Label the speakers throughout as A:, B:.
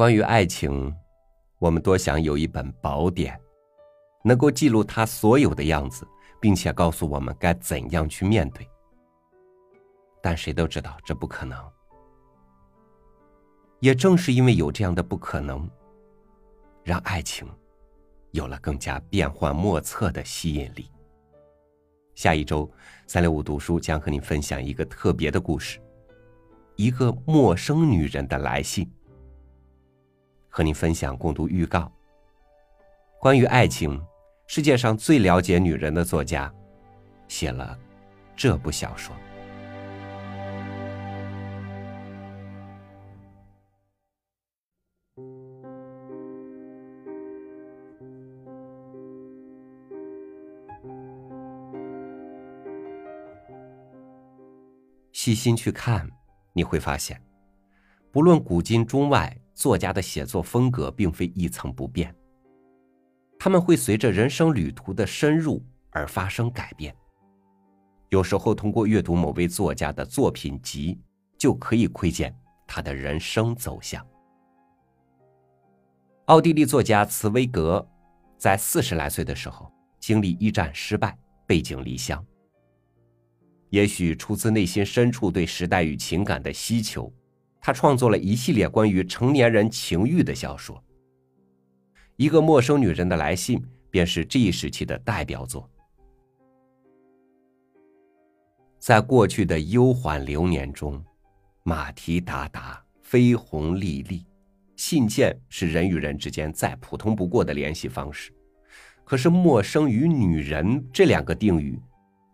A: 关于爱情，我们多想有一本宝典，能够记录它所有的样子，并且告诉我们该怎样去面对。但谁都知道这不可能。也正是因为有这样的不可能，让爱情有了更加变幻莫测的吸引力。下一周，三六五读书将和你分享一个特别的故事，一个陌生女人的来信。和你分享共读预告。关于爱情，世界上最了解女人的作家，写了这部小说。细心去看，你会发现，不论古今中外，作家的写作风格并非一成不变。他们会随着人生旅途的深入而发生改变。有时候，通过阅读某位作家的作品集，就可以窥见他的人生走向。奥地利作家茨威格，在四十来岁的时候，经历一战失败，背井离乡。也许出自内心深处对时代与情感的需求，他创作了一系列关于成年人情欲的小说。一个陌生女人的来信便是这一时期的代表作。在过去的悠缓流年中，马蹄达达，飞鸿历历，信件是人与人之间再普通不过的联系方式。可是“陌生”与“女人”这两个定语，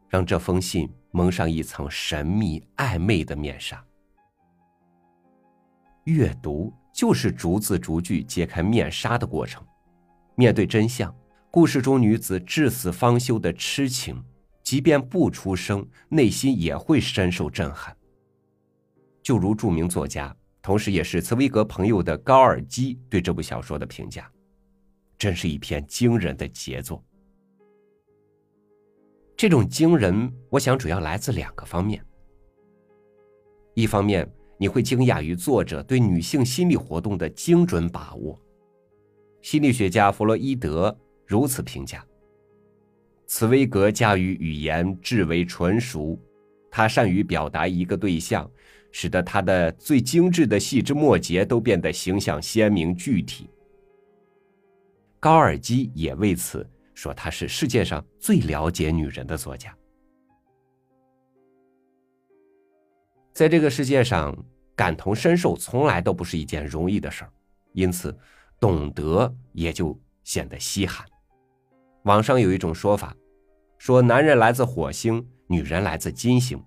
A: 让这封信。蒙上一层神秘暧昧的面纱。阅读就是逐字逐句揭开面纱的过程。面对真相，故事中女子至死方休的痴情，即便不出声，内心也会深受震撼。就如著名作家，同时也是茨威格朋友的高尔基对这部小说的评价：“真是一篇惊人的杰作。”这种惊人，我想主要来自两个方面。一方面，你会惊讶于作者对女性心理活动的精准把握。心理学家弗洛伊德如此评价：茨威格驾驭语言至为纯熟，他善于表达一个对象，使得他的最精致的细枝末节都变得形象鲜明具体。高尔基也为此。说他是世界上最了解女人的作家。在这个世界上，感同身受从来都不是一件容易的事儿，因此，懂得也就显得稀罕。网上有一种说法，说男人来自火星，女人来自金星，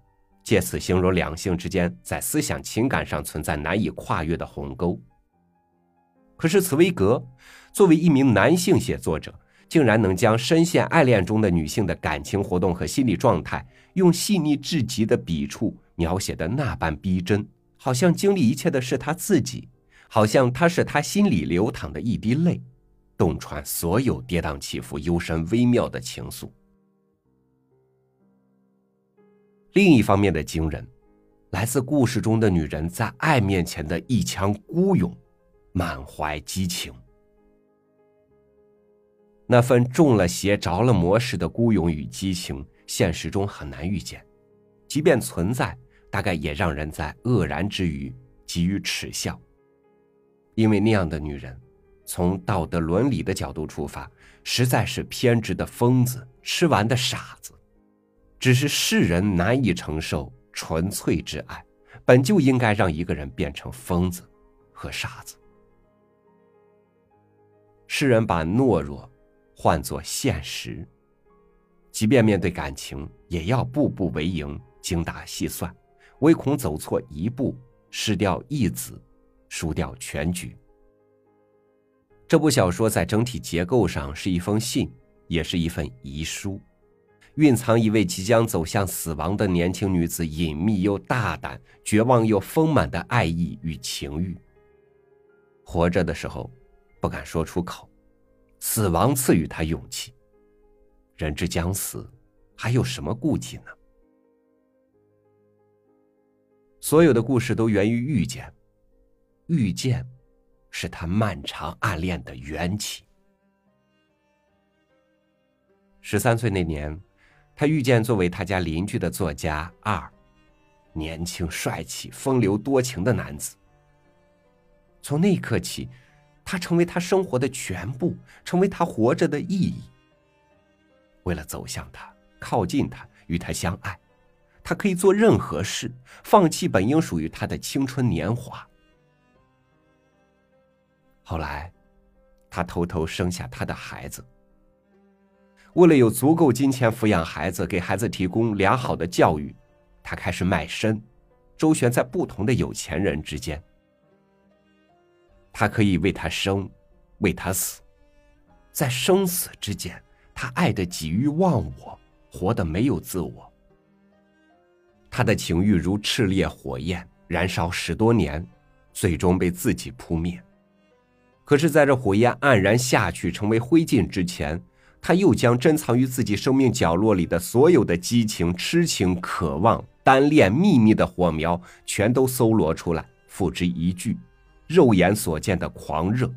A: 借此形容两性之间在思想情感上存在难以跨越的鸿沟。可是，茨威格作为一名男性写作者。竟然能将深陷爱恋中的女性的感情活动和心理状态，用细腻至极的笔触描写的那般逼真，好像经历一切的是他自己，好像他是他心里流淌的一滴泪，洞穿所有跌宕起伏、幽深微妙的情愫。另一方面的惊人，来自故事中的女人在爱面前的一腔孤勇，满怀激情。那份中了邪、着了魔似的孤勇与激情，现实中很难遇见；即便存在，大概也让人在愕然之余给予耻笑。因为那样的女人，从道德伦理的角度出发，实在是偏执的疯子、吃完的傻子。只是世人难以承受纯粹之爱，本就应该让一个人变成疯子和傻子。世人把懦弱。换作现实，即便面对感情，也要步步为营，精打细算，唯恐走错一步，失掉一子，输掉全局。这部小说在整体结构上是一封信，也是一份遗书，蕴藏一位即将走向死亡的年轻女子隐秘又大胆、绝望又丰满的爱意与情欲。活着的时候，不敢说出口。死亡赐予他勇气。人之将死，还有什么顾忌呢？所有的故事都源于遇见，遇见，是他漫长暗恋的缘起。十三岁那年，他遇见作为他家邻居的作家二，年轻帅气、风流多情的男子。从那一刻起，他成为他生活的全部，成为他活着的意义。为了走向他，靠近他，与他相爱，他可以做任何事，放弃本应属于他的青春年华。后来，他偷偷生下他的孩子。为了有足够金钱抚养孩子，给孩子提供良好的教育，他开始卖身，周旋在不同的有钱人之间。他可以为他生，为他死，在生死之间，他爱的几欲忘我，活得没有自我。他的情欲如炽烈火焰，燃烧十多年，最终被自己扑灭。可是，在这火焰黯然下去，成为灰烬之前，他又将珍藏于自己生命角落里的所有的激情、痴情、渴望、单恋、秘密的火苗，全都搜罗出来，付之一炬。肉眼所见的狂热，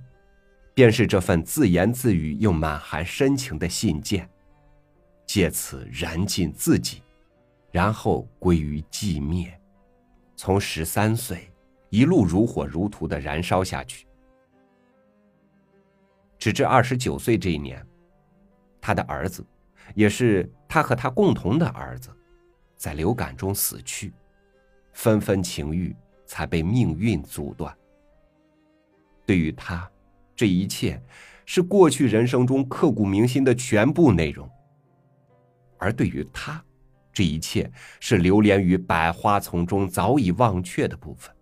A: 便是这份自言自语又满含深情的信件，借此燃尽自己，然后归于寂灭，从十三岁一路如火如荼的燃烧下去。直至二十九岁这一年，他的儿子，也是他和他共同的儿子，在流感中死去，纷纷情欲才被命运阻断。对于他，这一切是过去人生中刻骨铭心的全部内容；而对于他，这一切是流连于百花丛中早已忘却的部分。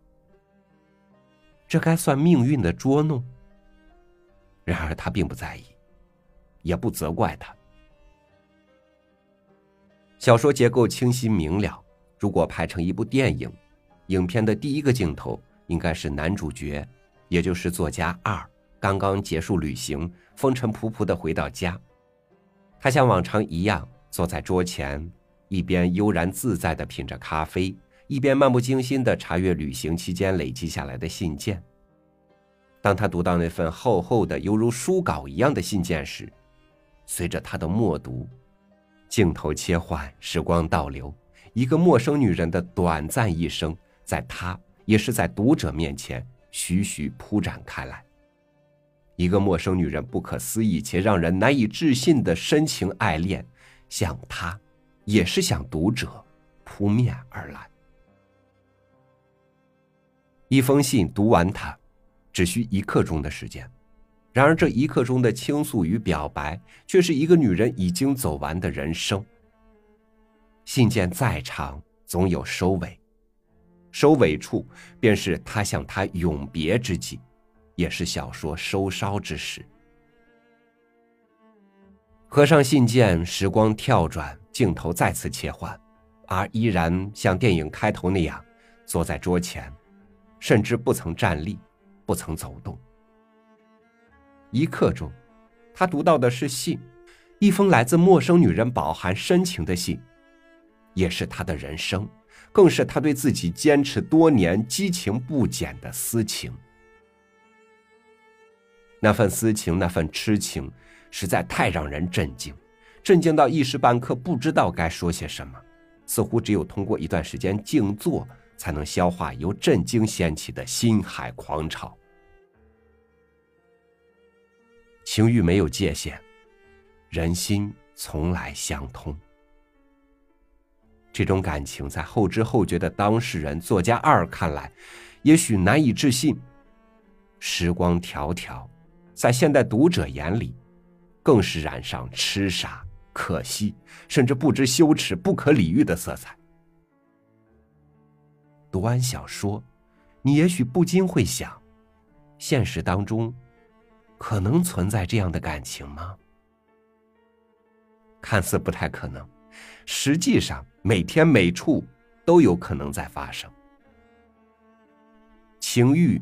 A: 这该算命运的捉弄？然而他并不在意，也不责怪他。小说结构清晰明了，如果拍成一部电影，影片的第一个镜头应该是男主角，也就是作家二刚刚结束旅行，风尘仆仆的回到家。他像往常一样坐在桌前，一边悠然自在的品着咖啡，一边漫不经心的查阅旅行期间累积下来的信件。当他读到那份厚厚的、犹如书稿一样的信件时，随着他的默读，镜头切换，时光倒流，一个陌生女人的短暂一生，在他也是在读者面前徐徐铺展开来。一个陌生女人不可思议且让人难以置信的深情爱恋，向他，也是向读者扑面而来。一封信读完，它。只需一刻钟的时间，然而这一刻钟的倾诉与表白，却是一个女人已经走完的人生。信件再长，总有收尾，收尾处便是他向她永别之际，也是小说收梢之时。合上信件，时光跳转，镜头再次切换，而依然像电影开头那样，坐在桌前，甚至不曾站立。不曾走动。一刻钟，他读到的是信，一封来自陌生女人、饱含深情的信，也是他的人生，更是他对自己坚持多年、激情不减的私情。那份私情，那份痴情，实在太让人震惊，震惊到一时半刻不知道该说些什么，似乎只有通过一段时间静坐，才能消化由震惊掀起的心海狂潮。情欲没有界限，人心从来相通。这种感情在后知后觉的当事人作家二看来，也许难以置信。时光迢迢，在现代读者眼里，更是染上痴傻、可惜，甚至不知羞耻、不可理喻的色彩。读完小说，你也许不禁会想：现实当中。可能存在这样的感情吗？看似不太可能，实际上每天每处都有可能在发生。情欲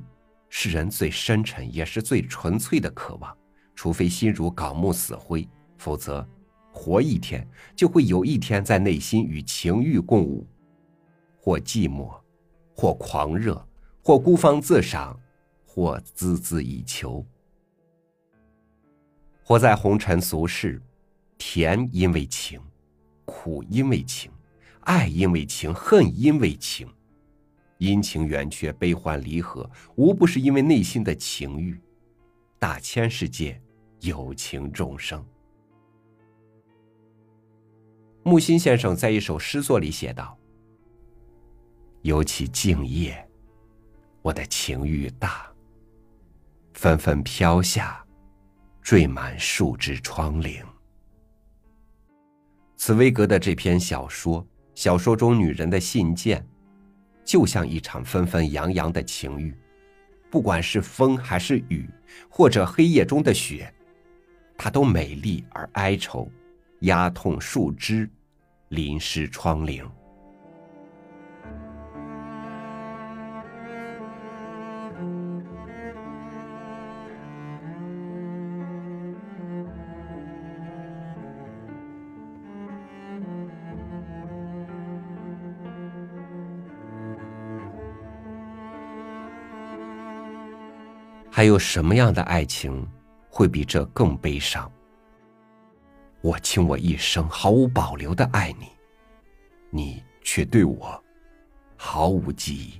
A: 是人最深沉也是最纯粹的渴望，除非心如槁木死灰，否则活一天就会有一天在内心与情欲共舞，或寂寞，或狂热，或孤芳自赏。
B: 或孜孜以求。活在红尘俗世，甜因为情，苦因为情，爱因为情，恨因为情，阴晴圆缺，悲欢离合，无不是因为内心的情欲。大千世界，有情众生。木心先生在一首诗作里写道：“尤其静夜，我的情欲大，纷纷飘下。”缀满树枝窗棂。茨威格的这篇小说，小说中女人的信件，就像一场纷纷扬扬的情欲，不管是风还是雨，或者黑夜中的雪，它都美丽而哀愁，压痛树枝，淋湿窗棂。还有什么样的爱情会比这更悲伤？我倾我一生毫无保留的爱你，你却对我毫无记忆。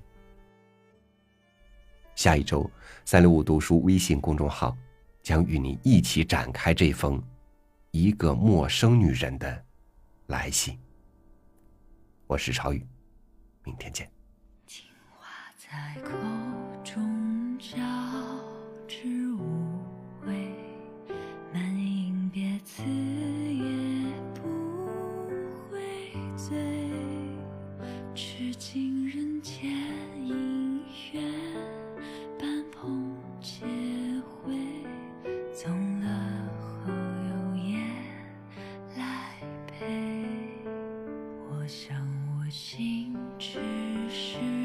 B: 下一周，三六五读书微信公众号将与你一起展开这封一个陌生女人的来信。我是朝雨，明天见。情话在心只是